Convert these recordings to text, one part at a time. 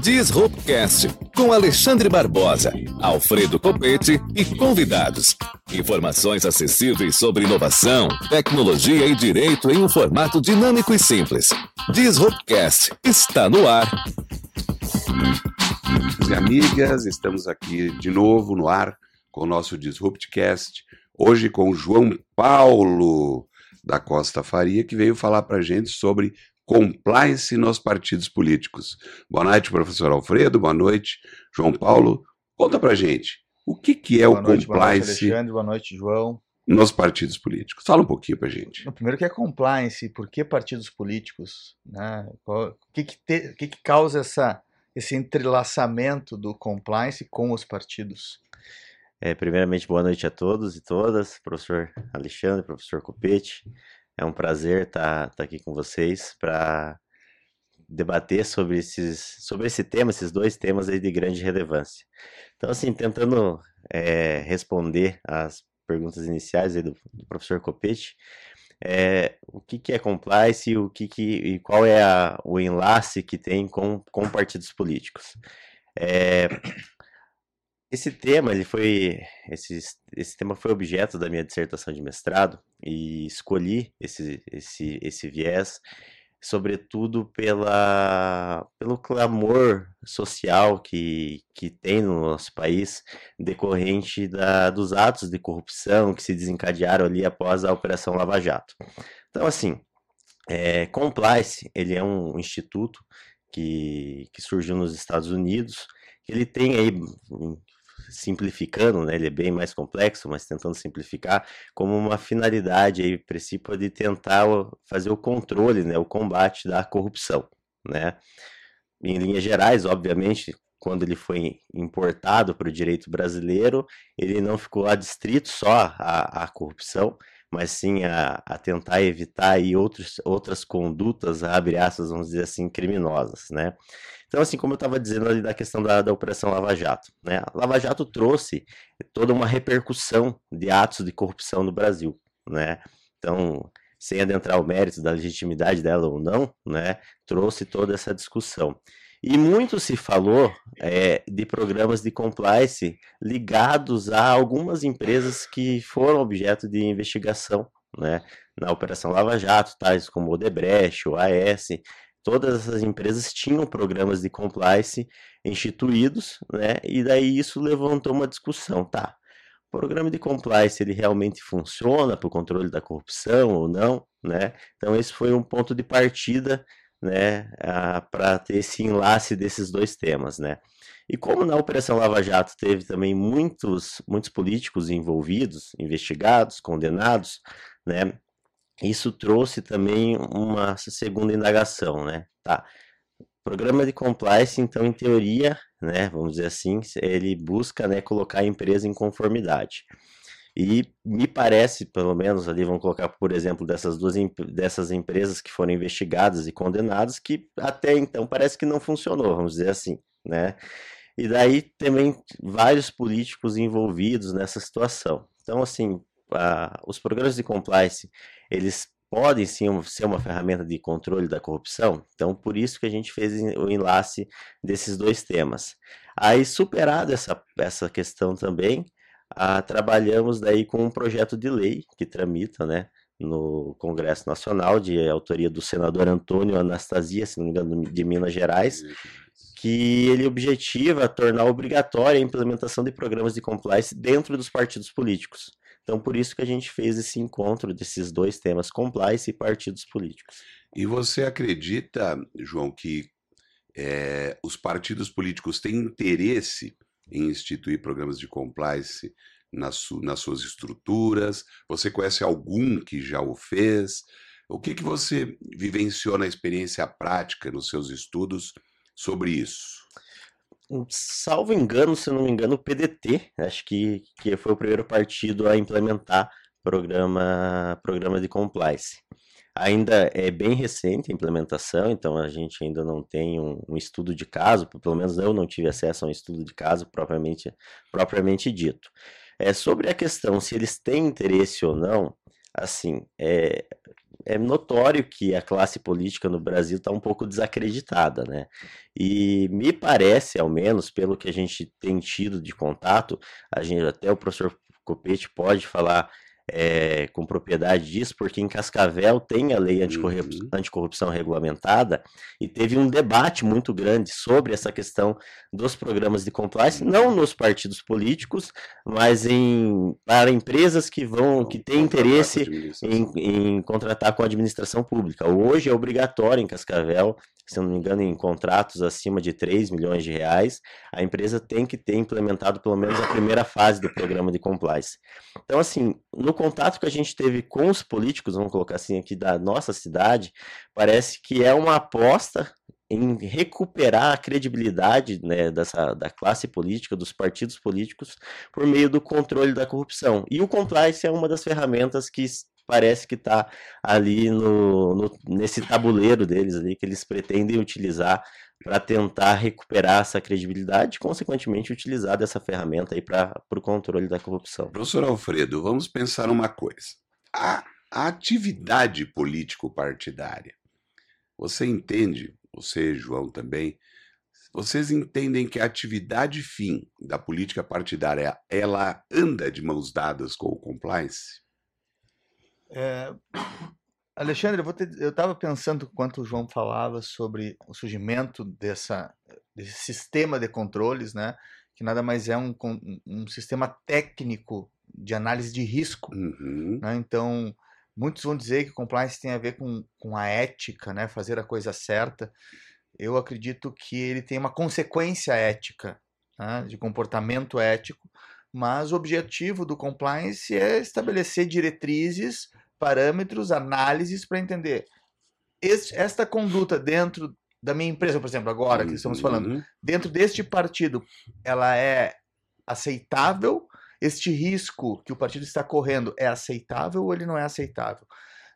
Disruptcast com Alexandre Barbosa, Alfredo Copete e convidados. Informações acessíveis sobre inovação, tecnologia e direito em um formato dinâmico e simples. Disruptcast está no ar. E amigas, estamos aqui de novo no ar com o nosso Disruptcast. Hoje com João Paulo da Costa Faria, que veio falar para gente sobre compliance nos partidos políticos. Boa noite, professor Alfredo. Boa noite, João Paulo. Conta para gente, o que, que é boa o noite, compliance Boa noite, Alexandre. Boa noite, João. nos partidos políticos? Fala um pouquinho para gente. No primeiro que é compliance, por que partidos políticos? Né? O que, que, te- o que, que causa essa, esse entrelaçamento do compliance com os partidos? É, primeiramente, boa noite a todos e todas, professor Alexandre, professor Copete. É um prazer estar aqui com vocês para debater sobre, esses, sobre esse tema, esses dois temas de grande relevância. Então, assim, tentando é, responder às perguntas iniciais do, do professor Copete, é, o que, que é compliance e, o que que, e qual é a- o enlace que tem com, com partidos políticos. É, esse tema, ele foi, esse, esse tema foi objeto da minha dissertação de mestrado e escolhi esse, esse, esse viés, sobretudo pela, pelo clamor social que, que tem no nosso país decorrente da, dos atos de corrupção que se desencadearam ali após a Operação Lava Jato. Então, assim, é, Compliance, ele é um instituto que, que surgiu nos Estados Unidos, ele tem aí, simplificando, né, ele é bem mais complexo, mas tentando simplificar, como uma finalidade aí, princípio de tentar fazer o controle, né, o combate da corrupção, né. Em linhas gerais, obviamente, quando ele foi importado para o direito brasileiro, ele não ficou adstrito só à, à corrupção, mas sim a, a tentar evitar aí outros, outras condutas, abre aspas, vamos dizer assim, criminosas, né. Então, assim, como eu estava dizendo ali da questão da, da Operação Lava Jato, né? A Lava Jato trouxe toda uma repercussão de atos de corrupção no Brasil, né? Então, sem adentrar o mérito da legitimidade dela ou não, né? Trouxe toda essa discussão. E muito se falou é, de programas de compliance ligados a algumas empresas que foram objeto de investigação, né? Na Operação Lava Jato, tais como Odebrecht, o AS, todas essas empresas tinham programas de compliance instituídos, né? E daí isso levantou uma discussão, tá? O programa de compliance ele realmente funciona para o controle da corrupção ou não, né? Então esse foi um ponto de partida, né? Para ter esse enlace desses dois temas, né? E como na Operação Lava Jato teve também muitos, muitos políticos envolvidos, investigados, condenados, né? Isso trouxe também uma segunda indagação, né? Tá. Programa de compliance, então, em teoria, né, vamos dizer assim, ele busca, né, colocar a empresa em conformidade. E me parece, pelo menos ali, vamos colocar, por exemplo, dessas duas dessas empresas que foram investigadas e condenadas, que até então parece que não funcionou, vamos dizer assim, né? E daí também vários políticos envolvidos nessa situação. Então, assim, a- os programas de compliance, eles podem sim ser uma ferramenta de controle da corrupção. Então, por isso que a gente fez o enlace desses dois temas. Aí, superada essa, essa questão também, ah, trabalhamos daí com um projeto de lei que tramita, né, no Congresso Nacional, de autoria do senador Antônio Anastasia, se não me engano, de Minas Gerais, que ele objetiva tornar obrigatória a implementação de programas de compliance dentro dos partidos políticos. Então, por isso que a gente fez esse encontro desses dois temas, compliance e partidos políticos. E você acredita, João, que eh, os partidos políticos têm interesse em instituir programas de compliance nas, su- nas suas estruturas? Você conhece algum que já o fez? O que, que você vivenciou na experiência prática, nos seus estudos, sobre isso? Um, Salvo engano, se não me engano, o PDT, acho que, que foi o primeiro partido a implementar programa, programa de compliance. Ainda é bem recente a implementação, então a gente ainda não tem um, um estudo de caso, pelo menos eu não tive acesso a um estudo de caso propriamente, propriamente dito. É, sobre a questão se eles têm interesse ou não, assim, é, é notório que a classe política no Brasil está um pouco desacreditada, né? E me parece, ao menos, pelo que a gente tem tido de contato, a gente até o professor Copete pode falar é, com propriedade disso, porque em Cascavel tem a lei anticorrupção, uhum. anticorrupção regulamentada e teve um debate muito grande sobre essa questão dos programas de compliance, não nos partidos políticos, mas em para empresas que vão que têm interesse em, em contratar com a administração pública. Hoje é obrigatório em Cascavel se não me engano, em contratos acima de 3 milhões de reais, a empresa tem que ter implementado pelo menos a primeira fase do programa de compliance. Então, assim, no contato que a gente teve com os políticos, vamos colocar assim, aqui da nossa cidade, parece que é uma aposta em recuperar a credibilidade né, dessa, da classe política, dos partidos políticos, por meio do controle da corrupção. E o compliance é uma das ferramentas que parece que está ali no, no, nesse tabuleiro deles ali que eles pretendem utilizar para tentar recuperar essa credibilidade e, consequentemente, utilizar dessa ferramenta aí para o controle da corrupção. Professor Alfredo, vamos pensar uma coisa. A, a atividade político-partidária, você entende, você, João, também, vocês entendem que a atividade fim da política partidária, ela anda de mãos dadas com o compliance? É, Alexandre, eu estava pensando enquanto o João falava sobre o surgimento dessa, desse sistema de controles, né, que nada mais é um, um sistema técnico de análise de risco. Uhum. Né? Então, muitos vão dizer que compliance tem a ver com, com a ética, né, fazer a coisa certa. Eu acredito que ele tem uma consequência ética, né, de comportamento ético, mas o objetivo do compliance é estabelecer diretrizes, parâmetros, análises para entender este, esta conduta dentro da minha empresa, por exemplo, agora que estamos falando, uhum. dentro deste partido, ela é aceitável? Este risco que o partido está correndo é aceitável ou ele não é aceitável?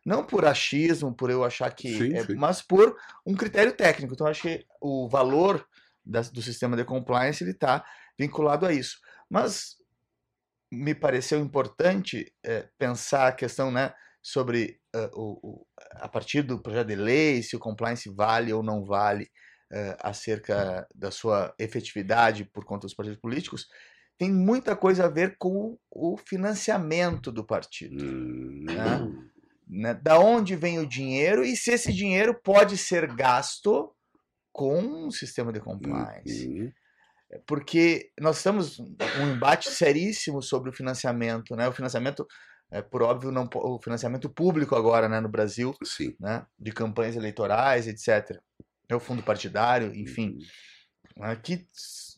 Não por achismo, por eu achar que. Sim, é, sim. Mas por um critério técnico. Então, acho que o valor da, do sistema de compliance ele está vinculado a isso. Mas me pareceu importante é, pensar a questão né, sobre uh, o, o, a partir do projeto de lei, se o compliance vale ou não vale uh, acerca da sua efetividade por conta dos partidos políticos, tem muita coisa a ver com o financiamento do partido. Hum. Né? Né? Da onde vem o dinheiro e se esse dinheiro pode ser gasto com um sistema de compliance. Uhum. Porque nós estamos um embate seríssimo sobre o financiamento, né? O financiamento, é, por óbvio, não, o financiamento público agora, né, no Brasil, Sim. né, de campanhas eleitorais, etc. É o fundo partidário, enfim. né, que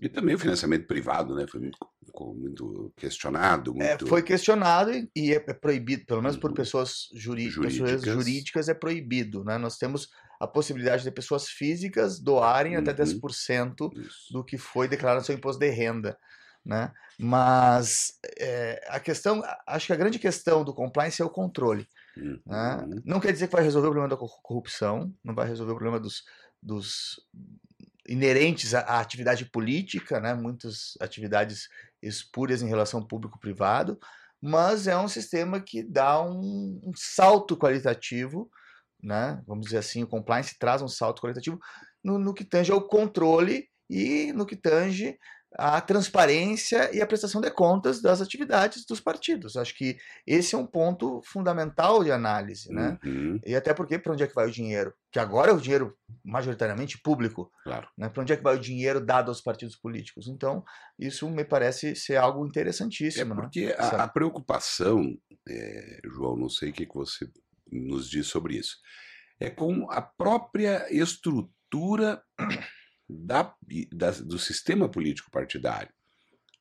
E também o financiamento privado, né? Foi muito, questionado. é, Muito... foi questionado e- é, é proibido, pelo menos por Uhum. pessoas, juri pessoas Jurídicas. jurídicas, é proibido. Né? Nós temos a possibilidade de pessoas físicas doarem até Uhum. 10% Isso. do que foi declarado no seu imposto de renda. Né? Mas é, a questão, acho que a grande questão do compliance é o controle. né? Uhum. Não quer dizer que vai resolver o problema da cor- corrupção, não vai resolver o problema dos, dos inerentes à, à atividade política, né? muitas atividades espúrias em relação público-privado, mas é um sistema que dá um, um salto qualitativo, né? vamos dizer assim, o compliance traz um salto qualitativo no, no que tange ao controle e no que tange à transparência e à prestação de contas das atividades dos partidos. Acho que esse é um ponto fundamental de análise, né? Uhum. E até porque para onde é que vai o dinheiro? Que agora é o dinheiro majoritariamente público, Claro. né? Para onde é que vai o dinheiro dado aos partidos políticos? Então, isso me parece ser algo É interessantíssimo, né? porque a, Sabe? a preocupação, é, João, não sei o que, que você nos diz sobre isso, é com a própria estrutura da, da- do sistema político partidário.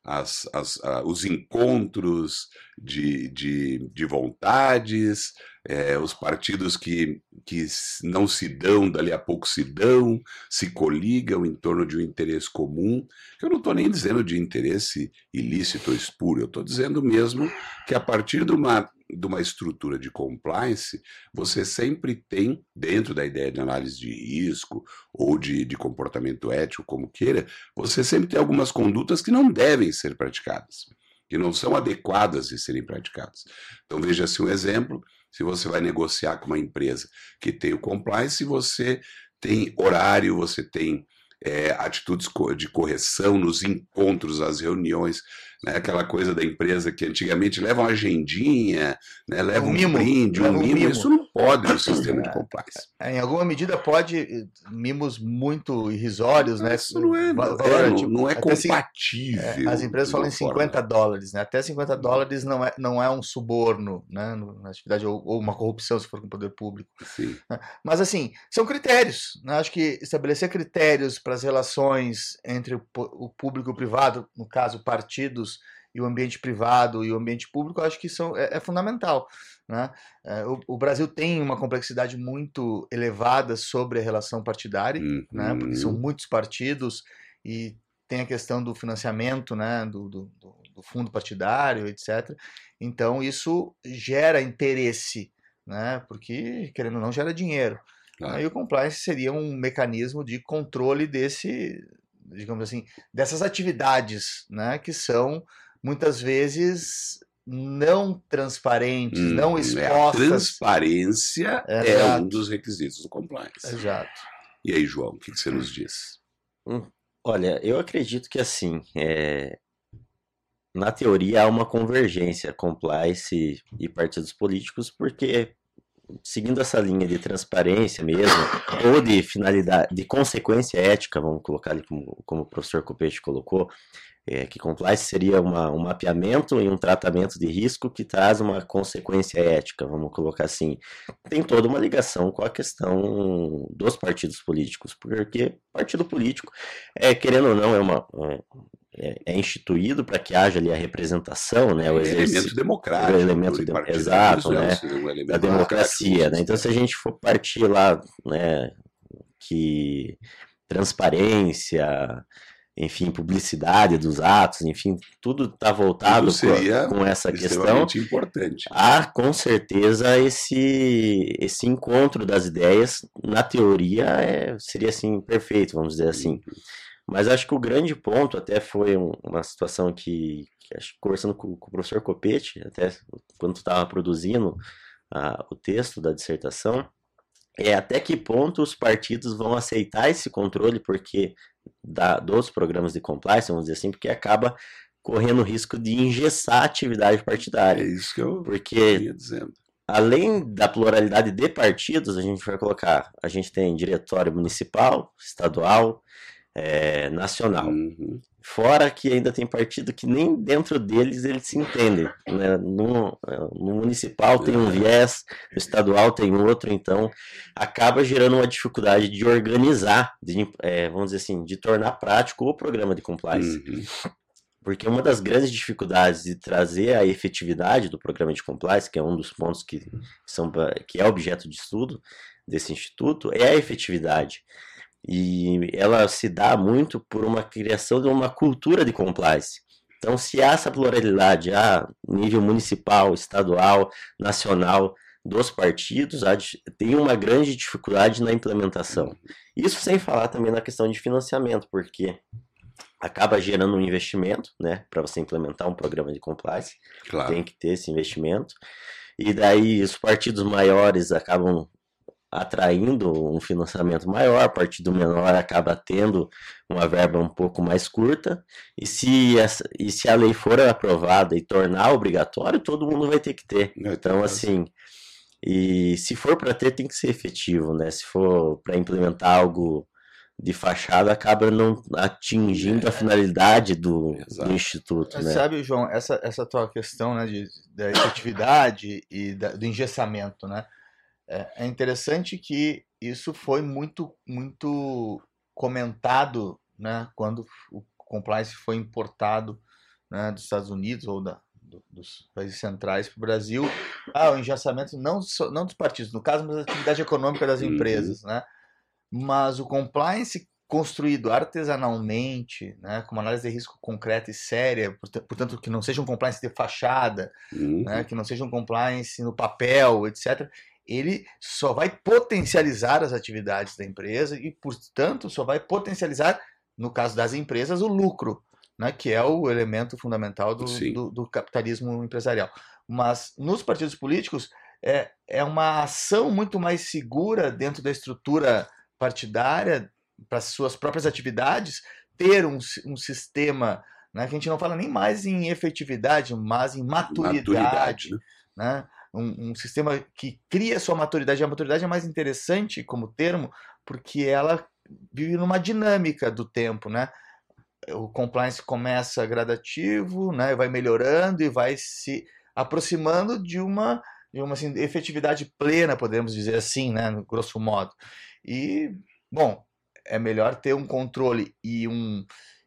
As, as- a- os encontros de, de, de vontades, é, os partidos que, que não se dão, dali a pouco se dão, se coligam em torno de um interesse comum. Eu não estou nem dizendo de interesse ilícito ou espúrio, eu estou dizendo mesmo que a partir de uma, de uma estrutura de compliance, você sempre tem, dentro da ideia de análise de risco ou de, de comportamento ético, como queira, você sempre tem algumas condutas que não devem ser praticadas, que não são adequadas de serem praticadas. Então, veja-se um exemplo: Se você vai negociar com uma empresa que tem o compliance, você tem horário, você tem é, atitudes de correção nos encontros, as reuniões, né? aquela coisa da empresa que antigamente leva uma agendinha, né? leva um, um mimo, brinde, um, mimo. mimo. Isso não pode no sistema de é. compliance. É, em alguma medida pode, mimos muito irrisórios, né? Isso não é, valor, é, tipo, não é compatível. É, as empresas falam em 50 forma. dólares, né? Até 50 dólares não é, não é um suborno, né? Na atividade, ou, ou uma corrupção, se for com o poder público. Sim. Né? Mas, assim, são critérios. Né? Acho que estabelecer critérios para as relações entre o, o público e o privado, no caso, partidos, e o ambiente privado e o ambiente público, acho que são, é, é fundamental. Né? É, o, o, Brasil tem uma complexidade muito elevada sobre a relação partidária, uhum. né? porque são muitos partidos e tem a questão do financiamento né? do, do, do fundo partidário, etc. Então, isso gera interesse, né? porque, querendo ou não, gera dinheiro. Aí o compliance seria um mecanismo de controle desse, digamos assim, dessas atividades, né, que são muitas vezes não transparentes, hum, não expostas. É, a transparência é, é um dos requisitos do compliance. Exato. E aí, João, o que, você nos diz? Hum, olha, eu acredito que assim, é... na teoria há uma convergência compliance e partidos políticos, porque seguindo essa linha de transparência mesmo, ou de finalidade, de consequência ética, vamos colocar ali como, como o professor Copete colocou, é, que compliance seria uma, um mapeamento e um tratamento de risco que traz uma consequência ética, vamos colocar assim. Tem toda uma ligação com a questão dos partidos políticos, porque partido político, é, querendo ou não, é uma. É, é instituído para que haja ali a representação, né, o é elemento democrático, o elemento de, exato, né, da democracia, né? Então se a gente for partir lá, né, que transparência, enfim, publicidade dos atos, enfim, tudo está voltado com, com, essa questão. importante. Há, com certeza, esse, esse encontro das ideias, na teoria, é, seria assim, perfeito, vamos dizer assim. Uhum. Mas acho que o grande ponto até foi uma situação que, que acho, conversando com, com, o professor Copete, até quando estava produzindo a, o texto da dissertação, é até que ponto os partidos vão aceitar esse controle, porque da, dos programas de compliance, vamos dizer assim, porque acaba correndo o risco de engessar a atividade partidária. É isso que eu porque, ia dizendo. Além da pluralidade de partidos, a gente vai colocar, a gente tem diretório municipal, estadual, é, nacional. Uhum. Fora que ainda tem partido que nem dentro deles eles se entendem. Né? No, no, municipal tem um viés, no estadual tem outro, então acaba gerando uma dificuldade de organizar, de, é, vamos dizer assim, de tornar prático o programa de compliance. Uhum. Porque uma das grandes dificuldades de trazer a efetividade do programa de compliance, que é um dos pontos que, são, que é objeto de estudo desse instituto, é a efetividade. E ela se dá muito por uma criação de uma cultura de compliance. Então, se há essa pluralidade a nível municipal, estadual, nacional dos partidos, tem uma grande dificuldade na implementação. Isso sem falar também na questão de financiamento, porque acaba gerando um investimento, né, para você implementar um programa de compliance. Claro. Tem que ter esse investimento. E daí os partidos maiores acabam atraindo um financiamento maior, partido menor acaba tendo uma verba um pouco mais curta, e se, essa, e se a lei for aprovada e tornar obrigatório, todo mundo vai ter que ter. Então, assim, e se for para ter, tem que ser efetivo, né? Se for para implementar algo de fachada, acaba não atingindo a é. finalidade do, do instituto, né? Sabe, João, essa, essa tua questão né, de, da efetividade e da, do engessamento, né? É, é interessante que isso foi muito, muito comentado né, quando o compliance foi importado né, dos Estados Unidos ou da, do, dos países centrais para o Brasil. Ah, o engessamento não, não dos partidos, no caso, mas da atividade econômica das uhum. empresas. Né? Mas o compliance construído artesanalmente, né, com uma análise de risco concreta e séria, portanto, que não seja um compliance de fachada, uhum. né, que não seja um compliance no papel, etc ele só vai potencializar as atividades da empresa e, portanto, só vai potencializar, no caso das empresas, o lucro, né, que é o elemento fundamental do, do, do capitalismo empresarial. Mas nos partidos políticos é, é uma ação muito mais segura dentro da estrutura partidária para suas próprias atividades, ter um, um sistema né, que a gente não fala nem mais em efetividade, mas em maturidade, maturidade né? né? Um, um, sistema que cria sua maturidade. A maturidade é mais interessante como termo, porque ela vive numa dinâmica do tempo, né? O compliance começa gradativo, né? Vai melhorando e vai se aproximando de uma de uma assim, efetividade plena, podemos dizer assim, né? No grosso modo. E bom, é melhor ter um controle e, um,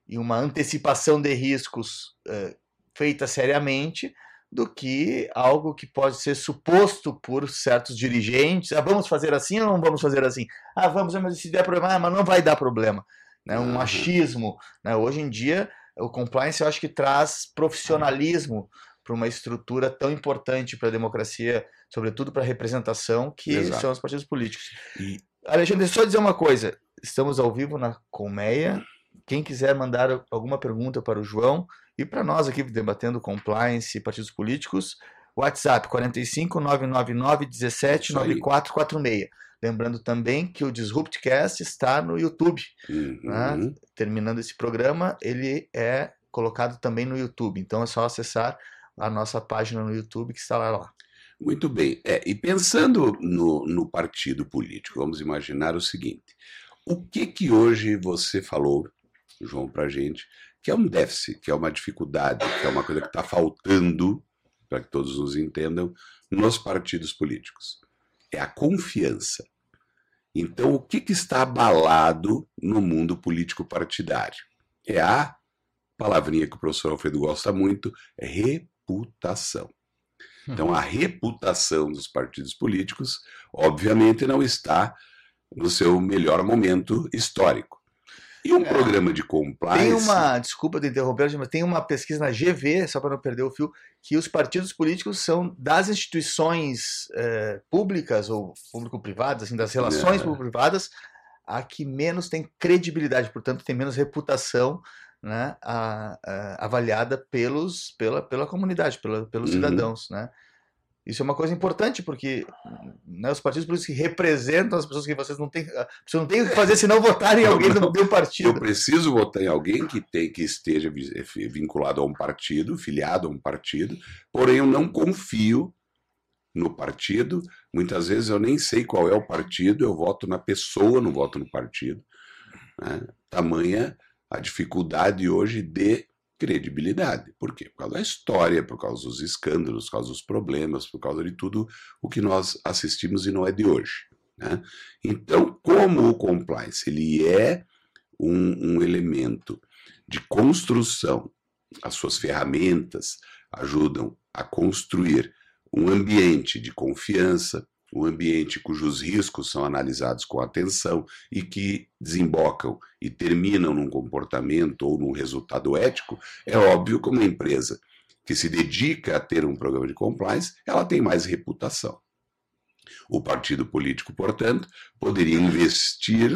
e uma antecipação de riscos uh, feita seriamente do que algo que pode ser suposto por certos dirigentes. Ah, vamos fazer assim ou não vamos fazer assim? Ah, vamos, mas se der problema, ah, mas não vai dar problema. Né? Um uhum. achismo. Né? Hoje em dia, o compliance eu acho que traz profissionalismo para uma estrutura tão importante para a democracia, sobretudo para a representação, que Exato. são os partidos políticos. E... Alexandre, só dizer uma coisa. Estamos ao vivo na Colmeia. Quem quiser mandar alguma pergunta para o João e para nós aqui debatendo compliance e partidos políticos, WhatsApp 45 999 17 9446. Lembrando também que o Disruptcast está no YouTube. Uhum. Né? Terminando esse programa, ele é colocado também no YouTube. Então é só acessar a nossa página no YouTube que está lá. Muito bem. É, e pensando no, no partido político, vamos imaginar o seguinte: o que que hoje você falou, João, para gente, que é um déficit, que é uma dificuldade, que é uma coisa que está faltando, para que todos nos entendam, nos partidos políticos? É a confiança. Então, o que, que está abalado no mundo político partidário? É a palavrinha que o professor Alfredo gosta muito, é reputação. Então, a reputação dos partidos políticos, obviamente, não está no seu melhor momento histórico. E um é. programa de compliance. Tem uma, desculpa de interromper, mas tem uma pesquisa na GV, só para não perder o fio, que os partidos políticos são das instituições é, públicas ou público-privadas, assim, das relações é. público-privadas, a que menos tem credibilidade, portanto, tem menos reputação né, a, a, avaliada pelos, pela, pela comunidade, pela, pelos uhum. cidadãos. Né? Isso é uma coisa importante, porque né, os partidos políticos que representam as pessoas que vocês não têm. Você não tem o que fazer se não votar em alguém do meu partido. Eu preciso votar em alguém que, tem, que esteja eh, vinculado a um partido, filiado a um partido, porém eu não confio no partido. Muitas vezes eu nem sei qual é o partido, eu voto na pessoa, não voto no partido. Né? Tamanha a dificuldade hoje de credibilidade. Por quê? Por causa da história, por causa dos escândalos, por causa dos problemas, por causa de tudo o que nós assistimos e não é de hoje. Né? Então, como o compliance ele é um, um elemento de construção, as suas ferramentas ajudam a construir um ambiente de confiança, um ambiente cujos riscos são analisados com atenção e que desembocam e terminam num comportamento ou num resultado ético, é óbvio que uma empresa que se dedica a ter um programa de compliance, ela tem mais reputação. O partido político, portanto, poderia investir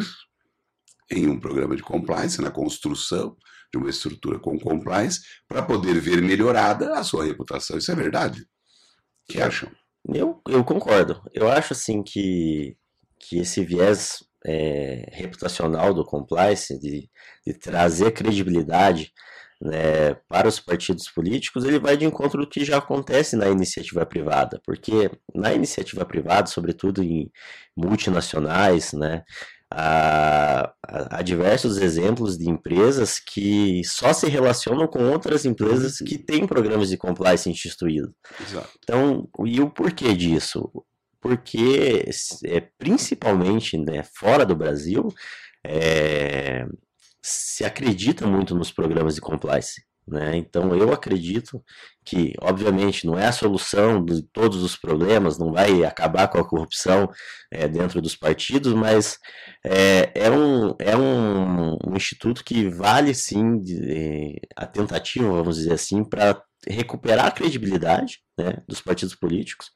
em um programa de compliance, na construção de uma estrutura com compliance, para poder ver melhorada a sua reputação. Isso é verdade? O que acham? Eu, eu concordo. Eu acho assim que, que esse viés é, reputacional do compliance, de, de trazer credibilidade né, para os partidos políticos, ele vai de encontro do que já acontece na iniciativa privada, porque na iniciativa privada, sobretudo em multinacionais, né, há, há, diversos exemplos de empresas que só se relacionam com outras empresas que têm programas de compliance instituídos. Então, e o porquê disso? Porque, é, principalmente né, fora do Brasil, é, se acredita muito nos programas de compliance. Né? Então eu acredito que, obviamente, não é a solução de todos os problemas, não vai acabar com a corrupção é, dentro dos partidos, mas é, é, um, é um, um instituto que vale sim de, a tentativa, vamos dizer assim, para recuperar a credibilidade né, dos partidos políticos.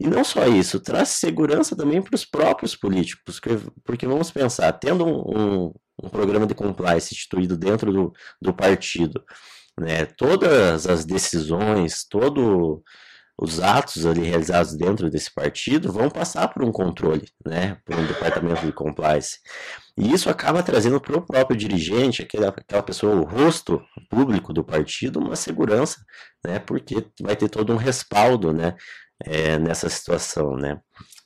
E não só isso, traz segurança também para os próprios políticos, porque, porque vamos pensar, tendo um, um, um programa de compliance instituído dentro do, do partido, né, todas as decisões, todo os atos ali realizados dentro desse partido vão passar por um controle, né, por um departamento de compliance. E isso acaba trazendo para o próprio dirigente, aquela, aquela pessoa, o rosto público do partido, uma segurança, né, porque vai ter todo um respaldo, né, é, nessa situação, né.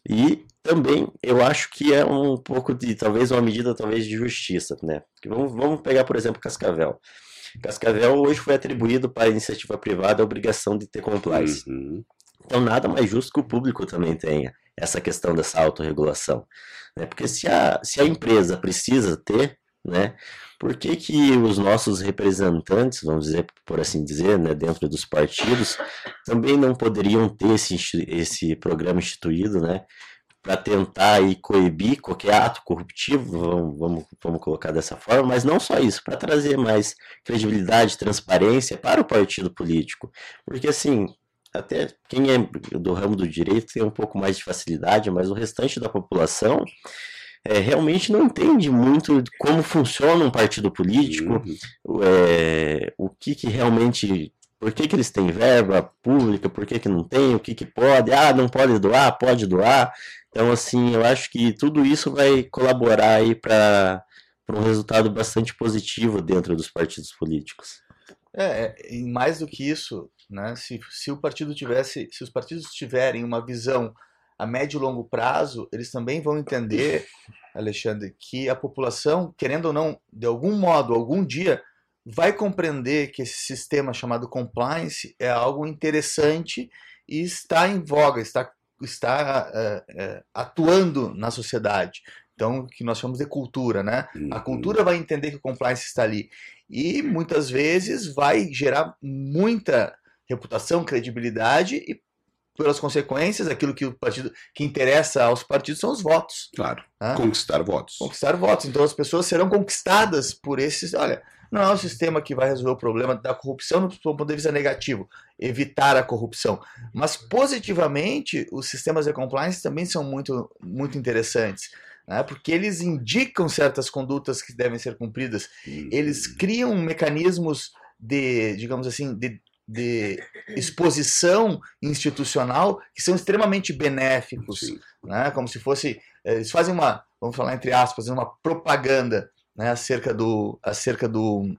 E também eu acho que é um pouco de, talvez uma medida talvez de justiça, né. Vamos, vamos pegar, por exemplo, Cascavel. Cascavel hoje foi atribuído para a iniciativa privada a obrigação de ter compliance. Uhum. Então, nada mais justo que o público também tenha essa questão dessa autorregulação. Né? Porque se a, se a empresa precisa ter, né, por que, que os nossos representantes, vamos dizer, por assim dizer, né, dentro dos partidos, também não poderiam ter esse, esse programa instituído, né, para tentar aí coibir qualquer ato corruptivo, vamos, vamos, vamos colocar dessa forma, mas não só isso, para trazer mais credibilidade, transparência para o partido político. Porque assim, até quem é do ramo do direito tem um pouco mais de facilidade, mas o restante da população é, realmente não entende muito como funciona um partido político, uhum. é, o que, que realmente por que, que eles têm verba pública, por que, que não tem, o que, que pode, ah, não pode doar, pode doar. Então, assim, eu acho que tudo isso vai colaborar aí para um resultado bastante positivo dentro dos partidos políticos. É, é, e mais do que isso, né, se, se o partido tivesse, se os partidos tiverem uma visão a médio e longo prazo, eles também vão entender, Alexandre, que a população, querendo ou não, de algum modo, algum dia, vai compreender que esse sistema chamado compliance é algo interessante e está em voga, está está uh, uh, atuando na sociedade. Então, que nós chamamos de cultura, né? Uhum. A cultura vai entender que o compliance está ali. E muitas vezes vai gerar muita reputação, credibilidade e pelas consequências, aquilo que o partido que interessa aos partidos são os votos. Claro. Né? Conquistar votos. Conquistar votos. Então as pessoas serão conquistadas por esses. Olha, não é o sistema que vai resolver o problema da corrupção do ponto de vista negativo, evitar a corrupção. Mas positivamente, os sistemas de compliance também são muito, muito interessantes. Né? Porque eles indicam certas condutas que devem ser cumpridas. Eles criam mecanismos de, digamos assim, de de exposição institucional que são extremamente benéficos, né? como se fosse eles fazem uma, vamos falar entre aspas, uma propaganda né, acerca, do, acerca do,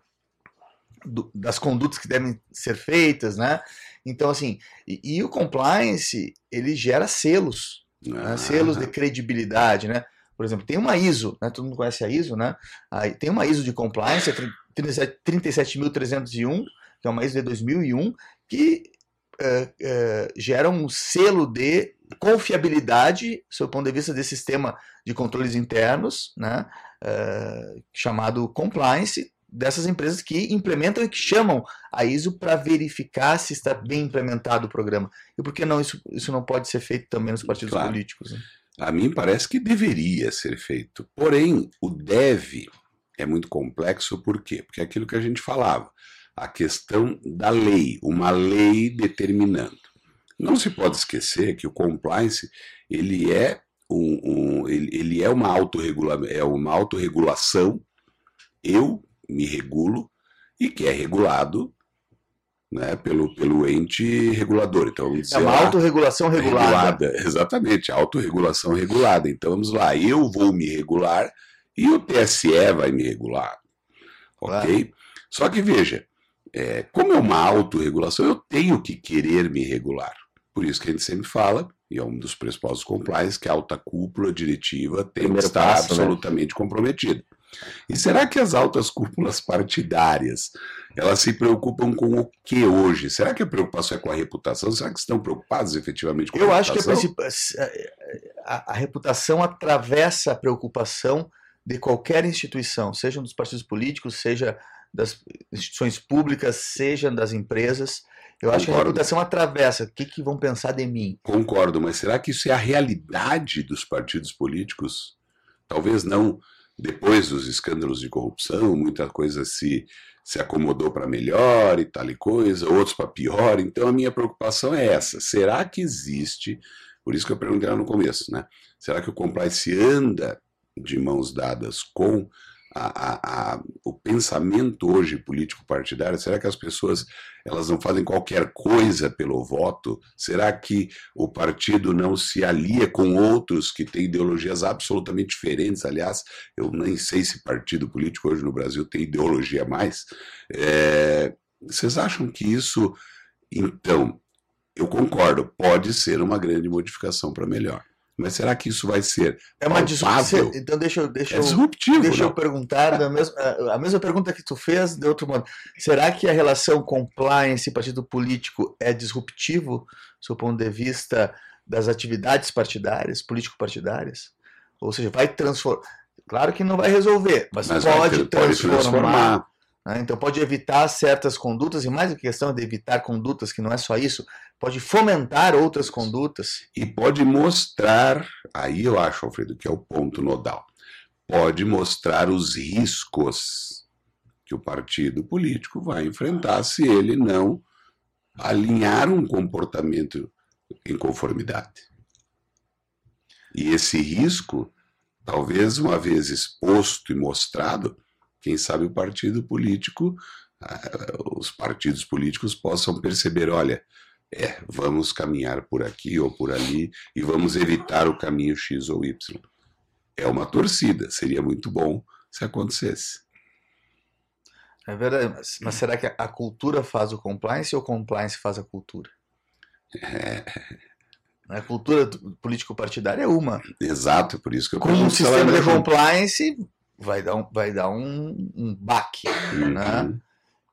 do, das condutas que devem ser feitas, né? Então, assim, e, e o compliance, ele gera selos, né, ah. né, selos de credibilidade, né? Por exemplo, tem uma ISO, né, todo mundo conhece a ISO, né? Aí tem uma ISO de compliance, 37.301, que é uma ISO de 2001, que uh, uh, gera um selo de confiabilidade, sob o ponto de vista desse sistema de controles internos, né, uh, chamado compliance, dessas empresas que implementam e que chamam a ISO para verificar se está bem implementado o programa. E por que não isso, isso não pode ser feito também nos partidos claro. políticos? Né? A mim parece que deveria ser feito. Porém, o deve é muito complexo, por quê? Porque é aquilo que a gente falava, a questão da lei, uma lei determinando. Não se pode esquecer que o compliance ele é um, um ele, ele, é uma autorregula, é uma autorregulação. Eu me regulo e que é regulado né, pelo, pelo ente regulador. Então, vamos dizer, é uma autorregulação regulada. regulada. Exatamente, autorregulação regulada. Então vamos lá, eu vou me regular e o TSE vai me regular. Ok? Claro. Só que veja, é, como é uma autorregulação, eu tenho que querer me regular. Por isso que a gente sempre fala, e é um dos pressupostos compliance, que a alta cúpula diretiva tem Primeiro que estar passo, né? absolutamente né? comprometida. E será que as altas cúpulas partidárias elas se preocupam com o que hoje? Será que a preocupação é com a reputação? Será que estão preocupados efetivamente com Eu a reputação? Eu acho que a, a, a, reputação atravessa a preocupação de qualquer instituição, seja dos partidos políticos, seja das instituições públicas, seja das empresas. Eu Concordo. acho que a reputação atravessa. O que, que vão pensar de mim? Concordo, mas será que isso é a realidade dos partidos políticos? Talvez não depois dos escândalos de corrupção, muita coisa se, se acomodou para melhor e tal e coisa, outros para pior. Então a minha preocupação é essa. Será que existe, por isso que eu perguntei lá no começo, né? Será que o compliance anda de mãos dadas com a, a, o pensamento hoje político partidário? Será que as pessoas elas não fazem qualquer coisa pelo voto? Será que o partido não se alia com outros que têm ideologias absolutamente diferentes? Aliás, eu nem sei se partido político hoje no Brasil tem ideologia mais. É, vocês acham que isso, então, eu concordo, pode ser uma grande modificação para melhor. Mas será que isso vai ser é uma disrupção? Então deixa eu deixa é disruptivo, deixa não? eu perguntar da mesma, a mesma pergunta que tu fez de outro modo. Será que a relação compliance partido político é disruptivo, do ponto de vista das atividades partidárias, político-partidárias? Ou seja, vai transformar. Claro que não vai resolver, mas, Mas pode, vai ter- pode transformar. transformar. né? Então pode evitar certas condutas, e mais do que questão de evitar condutas, que não é só isso, pode fomentar outras condutas. E pode mostrar, aí eu acho, Alfredo, que é o ponto nodal. Pode mostrar os riscos que o partido político vai enfrentar se ele não alinhar um comportamento em conformidade. E esse risco, talvez uma vez exposto e mostrado, quem sabe o partido político, ah, os partidos políticos possam perceber, olha, é, vamos caminhar por aqui ou por ali e vamos evitar o caminho X ou Y. É uma torcida, seria muito bom se acontecesse. É verdade, mas, será que a cultura faz o compliance ou o compliance faz a cultura? A cultura político-partidária é uma. Exato, por isso que eu Com um ela sistema de compliance, vai dar um, vai dar um, um baque. né? Uhum.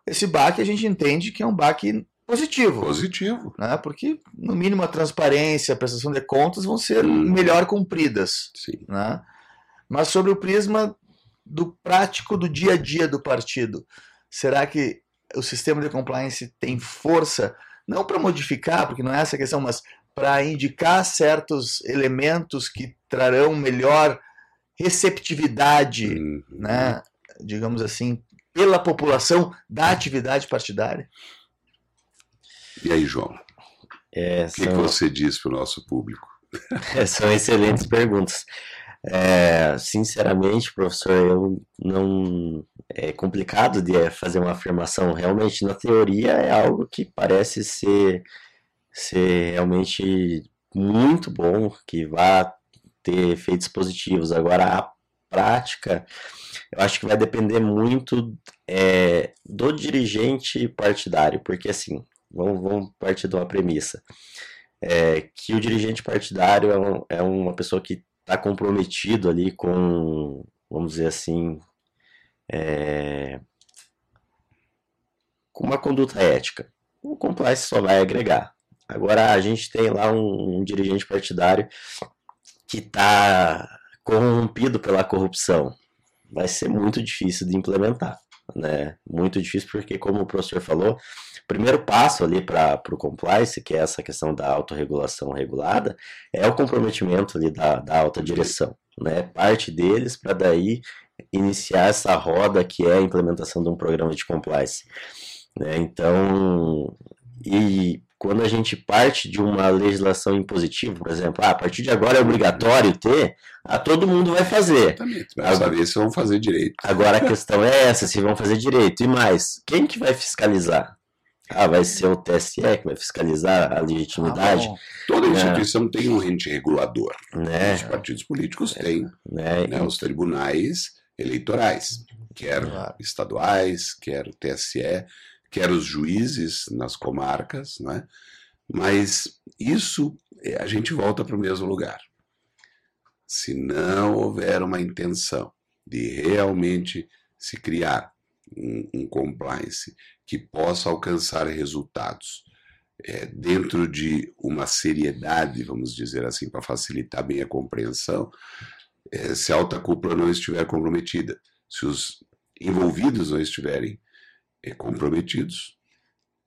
Esse baque a gente entende que é um baque positivo. Positivo. Né? Porque, no mínimo, a transparência, a prestação de contas vão ser Hum. melhor cumpridas. Sim. né? Mas sobre o prisma do prático do dia a dia do partido, será que o sistema de compliance tem força, não para modificar, porque não é essa a questão, mas para indicar certos elementos que trarão melhor receptividade, Uhum. né, digamos assim, pela população da atividade partidária? E aí, João, o É, que, que são, você diz para o nosso público? são excelentes perguntas. É, sinceramente, professor, eu não. É complicado de é, fazer uma afirmação. Realmente, na teoria, é algo que parece ser, ser realmente muito bom, que vai ter efeitos positivos. Agora, a prática, eu acho que vai depender muito é, do dirigente partidário, porque assim, vamos, vamos partir de uma premissa. É, que o dirigente partidário é, um- é uma pessoa que está comprometido ali com, vamos dizer assim, é, com uma conduta ética. O compliance só vai agregar. Agora a gente tem lá um, um dirigente partidário que está corrompido pela corrupção. Vai ser muito difícil de implementar, né? Muito difícil porque, como o professor falou, o primeiro passo ali para o compliance, que é essa questão da autorregulação regulada, é o comprometimento ali da, da alta direção, né? Parte deles para daí iniciar essa roda que é a implementação de um programa de compliance, né? Então, e quando a gente parte de uma legislação impositiva, por exemplo, ah, a partir de agora é obrigatório ter, a todo mundo vai fazer. Exatamente. Vai saber se vão fazer direito. Agora a questão é essa, se vão fazer direito. E mais, quem que vai fiscalizar? Ah, vai ser o TSE que vai fiscalizar a legitimidade, Ah. Toda É. instituição tem um ente regulador. né? Os partidos políticos têm né? né, os tribunais eleitorais, quer Claro. estaduais, quer o TSE, quer os juízes nas comarcas, né? mas isso é, a gente volta para o mesmo lugar. Se não houver uma intenção de realmente se criar um, um compliance que possa alcançar resultados é, dentro de uma seriedade, vamos dizer assim, para facilitar bem a compreensão, é, se a alta cúpula não estiver comprometida, se os envolvidos não estiverem é, comprometidos,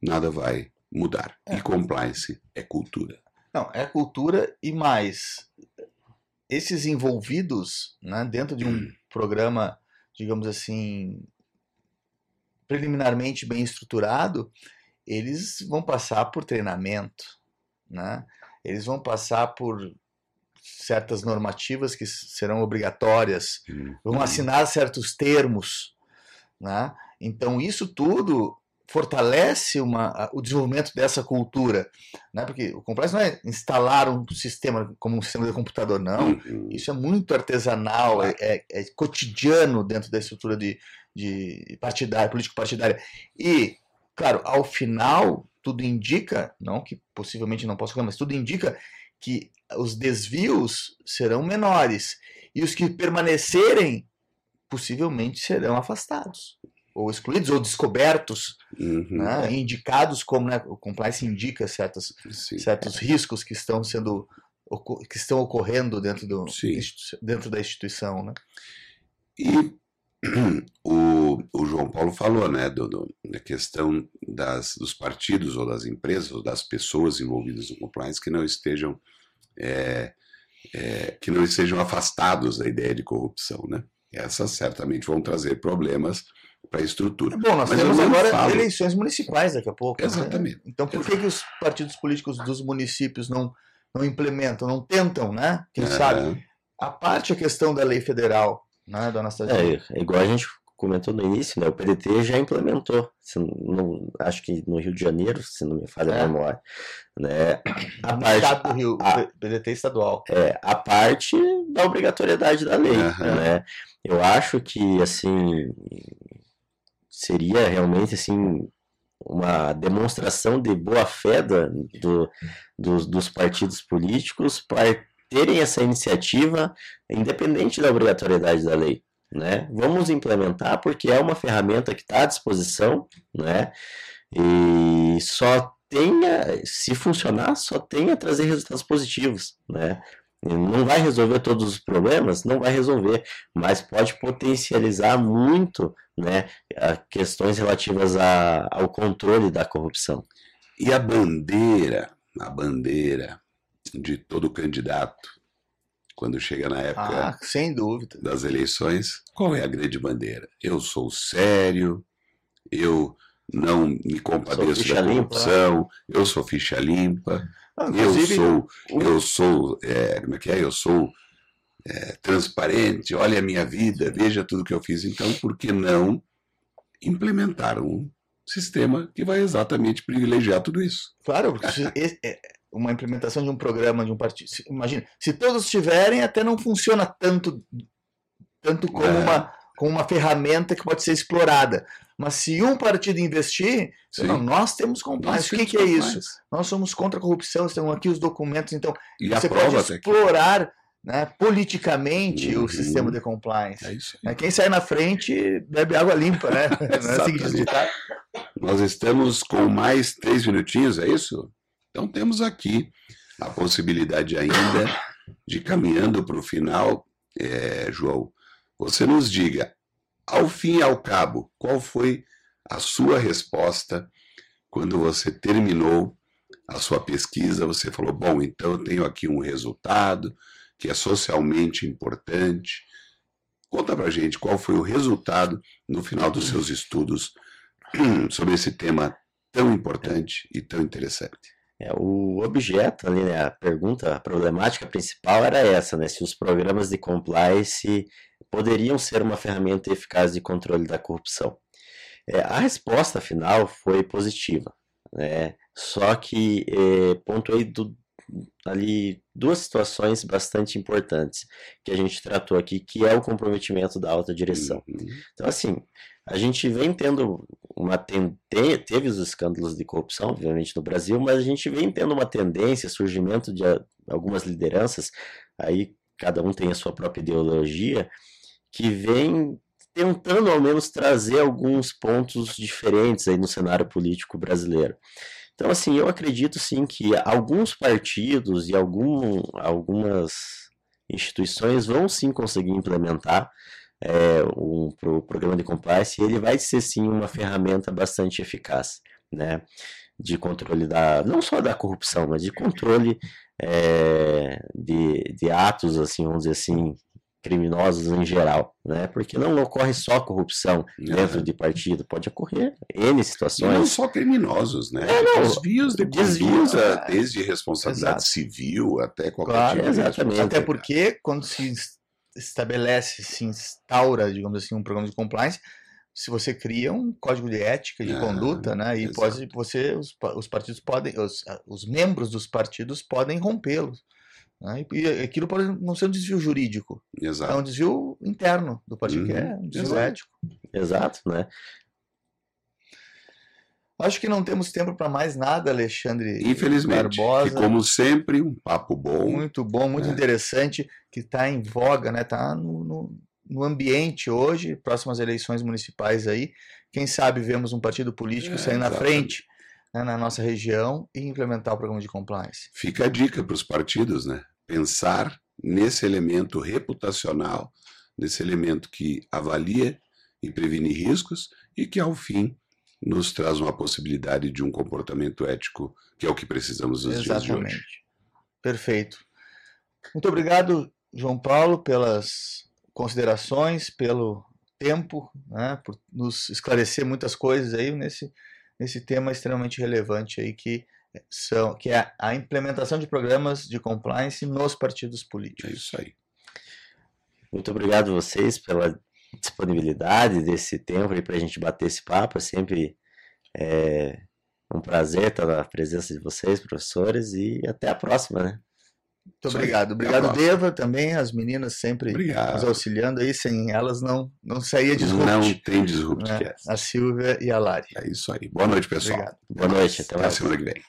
nada vai mudar. E compliance é cultura. Não, é cultura e mais. Esses envolvidos né, dentro de um programa, digamos assim, preliminarmente bem estruturado, eles vão passar por treinamento, né? eles vão passar por certas normativas que serão obrigatórias, Hum, vão hum. assinar certos termos, né? Então isso tudo fortalece uma, o desenvolvimento dessa cultura, né? Porque o compliance não é instalar um sistema como um sistema de computador, não. Uhum. Isso é muito artesanal, é, é- é cotidiano dentro da estrutura de, de partidária, político-partidária. E, claro, ao final, tudo indica, não que possivelmente não possa mas tudo indica que os desvios serão menores. E os que permanecerem, possivelmente serão afastados, ou excluídos, ou descobertos, Uhum. né? indicados como né, o compliance indica certas Sim. certos riscos que estão sendo que estão ocorrendo dentro do dentro da instituição, né? E o, o João Paulo falou, né, do, do- da questão das, dos partidos ou das empresas ou das pessoas envolvidas no compliance que não estejam é, é, que não estejam afastados da ideia de corrupção, né? Essas certamente vão trazer problemas para a estrutura. Bom, nós Mas temos agora falo- eleições municipais daqui a pouco. né? Exatamente. Então, por que, que os partidos políticos dos municípios não não implementam, não tentam, né? Quem sabe? Aham. A parte a questão da lei federal, né, dona Anastasia? É, é igual a gente comentou no início, né? O PDT já implementou, se não- acho que no Rio de Janeiro, se não me falha É. a memória, né? A no parte, estado do Rio, a- o PDT estadual. é, a parte da obrigatoriedade da lei, Aham. né? Eu acho que, assim, seria realmente, assim, uma demonstração de boa-fé do, dos, dos partidos políticos para terem essa iniciativa independente da obrigatoriedade da lei, né? Vamos implementar porque é uma ferramenta que está à disposição, né? E só tenha, se funcionar, só tenha trazer resultados positivos, né? Não vai resolver todos os problemas, não vai resolver, mas pode potencializar muito, né, a questões relativas a, ao controle da corrupção. E a bandeira, a bandeira de todo candidato, quando chega na época Ah, sem dúvida. das eleições, qual é a grande bandeira? Eu sou sério, eu não me compadeço da limpa. corrupção, eu sou ficha limpa, Ah, eu sou, eu sou, é, como é que é? Eu sou é, transparente, olha a minha vida, veja tudo que eu fiz. Então, por que não implementar um sistema que vai exatamente privilegiar tudo isso? Claro, porque é, uma implementação de um programa de um partido. Imagina, se todos tiverem, até não funciona tanto, tanto como, É. uma, como uma ferramenta que pode ser explorada. Mas se um partido investir, não, nós temos compliance. Nós o que, que é compliance. isso? Nós somos contra a corrupção, estão aqui os documentos, então E você pode explorar né, politicamente Uhum. o sistema de compliance. É isso aí. Né, Quem sai na frente bebe água limpa, né? É assim? Nós estamos com mais três minutinhos, é isso? Então temos aqui a possibilidade ainda de caminhando para o final, é, João, você nos diga, ao fim e ao cabo, qual foi a sua resposta quando você terminou a sua pesquisa? Você falou, bom, então eu tenho aqui um resultado que é socialmente importante. Conta pra gente qual foi o resultado no final dos seus estudos sobre esse tema tão importante e tão interessante. É, o objeto ali, né, a pergunta, a problemática principal era essa, né, se os programas de compliance poderiam ser uma ferramenta eficaz de controle da corrupção. É, a resposta final foi positiva, né, só que é, pontuei do, ali duas situações bastante importantes que a gente tratou aqui, que é o comprometimento da alta direção. Uhum. Então, assim, a gente vem tendo uma ten... te- teve os escândalos de corrupção, obviamente, no Brasil, mas a gente vem tendo uma tendência, surgimento de algumas lideranças, aí cada um tem a sua própria ideologia, que vem tentando ao menos trazer alguns pontos diferentes aí no cenário político brasileiro. Então, assim, eu acredito sim que alguns partidos e algum, algumas instituições vão sim conseguir implementar é, um pro programa de compliance, e ele vai ser sim uma ferramenta bastante eficaz, né, de controle da, não só da corrupção, mas de controle é, de, de atos, assim, vamos dizer assim, criminosos em geral, né? Porque não ocorre só corrupção dentro de partido, pode ocorrer N situações. E não só criminosos, né? É, não, desvios de desvios, conduta, desde responsabilidade Exato. civil até qualquer claro, tipo exatamente. Até porque quando se estabelece, se instaura, digamos assim, um programa de compliance, se você cria um código de ética, de ah, conduta, né? E pode você, os, os partidos podem, os, os membros dos partidos podem rompê-los. Né? E aquilo pode não ser um desvio jurídico. Exato. É um desvio interno do partido, uhum. que é um desvio Exato. ético. Exato, né? Acho que não temos tempo para mais nada, Alexandre Infelizmente. Barbosa. E como sempre, um papo bom. Muito bom, muito é. interessante, que está em voga, né? Está no, no, no, ambiente hoje, próximas eleições municipais aí. Quem sabe vemos um partido político é, sair na frente né, na nossa região e implementar o programa de compliance. Fica a dica para os partidos, né? pensar nesse elemento reputacional, nesse elemento que avalia e previne riscos e que, ao fim, nos traz uma possibilidade de um comportamento ético, que é o que precisamos nos Exatamente. dias de hoje. Perfeito. Muito obrigado, João Paulo, pelas considerações, pelo tempo, né, por nos esclarecer muitas coisas aí nesse, nesse tema extremamente relevante aí que são, que é a implementação de programas de compliance nos partidos políticos. É isso aí. Muito obrigado a vocês pela disponibilidade desse tempo para a gente bater esse papo. É sempre é, um prazer estar na presença de vocês, professores, e até a próxima, né? Muito obrigado. Obrigado, Deva, também, as meninas sempre obrigado. nos auxiliando aí, sem elas não, não saía Disrupt. Não tem Disrupt. Né? A Silvia e a Lari. É isso aí. Boa noite, pessoal. Obrigado. Boa noite, até, até a semana que vem.